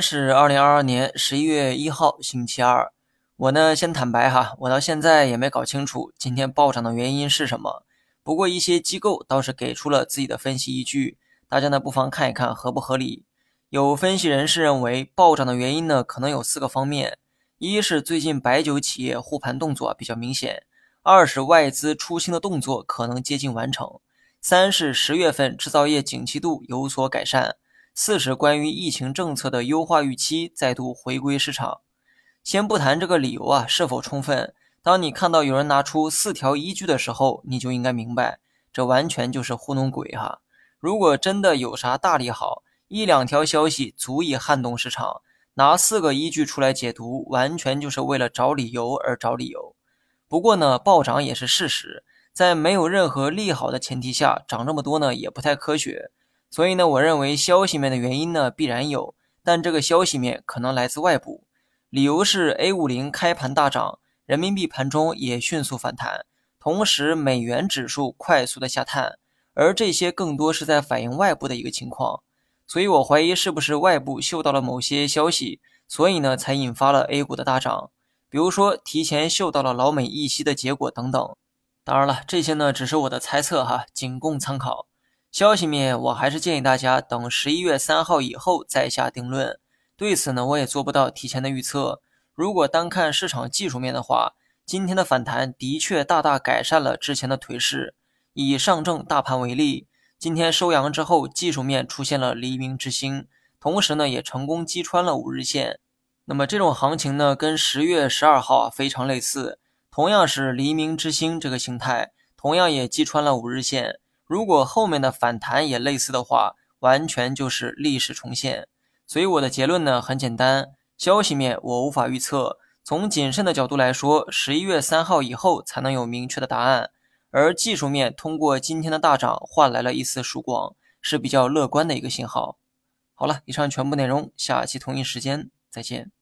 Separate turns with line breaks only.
是二零二二年十一月一号，星期二。我呢，先坦白哈，我到现在也没搞清楚今天暴涨的原因是什么。不过一些机构倒是给出了自己的分析依据，大家呢不妨看一看合不合理。有分析人士认为，暴涨的原因呢可能有四个方面：一是最近白酒企业护盘动作比较明显；二是外资出清的动作可能接近完成；三是十月份制造业景气度有所改善；四是关于疫情政策的优化预期再度回归市场。先不谈这个理由啊是否充分，当你看到有人拿出四条依据的时候，你就应该明白，这完全就是糊弄鬼哈！如果真的有啥大利好，一两条消息足以撼动市场，拿四个依据出来解读，完全就是为了找理由而找理由。不过呢，暴涨也是事实，在没有任何利好的前提下，涨这么多呢也不太科学。所以呢，我认为消息面的原因呢必然有，但这个消息面可能来自外部。理由是 A 五零开盘大涨，人民币盘中也迅速反弹，同时美元指数快速的下探，而这些更多是在反映外部的一个情况，所以我怀疑是不是外部嗅到了某些消息，所以呢才引发了 A 股的大涨，比如说提前嗅到了老美议息的结果等等。当然了，这些呢只是我的猜测哈，仅供参考。消息面我还是建议大家等十一月三号以后再下定论。对此呢，我也做不到提前的预测。如果单看市场技术面的话，今天的反弹的确大大改善了之前的颓势。以上证大盘为例，今天收阳之后，技术面出现了黎明之星，同时呢，也成功击穿了五日线。那么这种行情呢，跟十月十二号啊非常类似，同样是黎明之星这个形态，同样也击穿了五日线。如果后面的反弹也类似的话，完全就是历史重现。所以我的结论呢很简单，消息面我无法预测。从谨慎的角度来说，十一月三号以后才能有明确的答案。而技术面通过今天的大涨换来了一丝曙光，是比较乐观的一个信号。好了，以上全部内容，下期同一时间再见。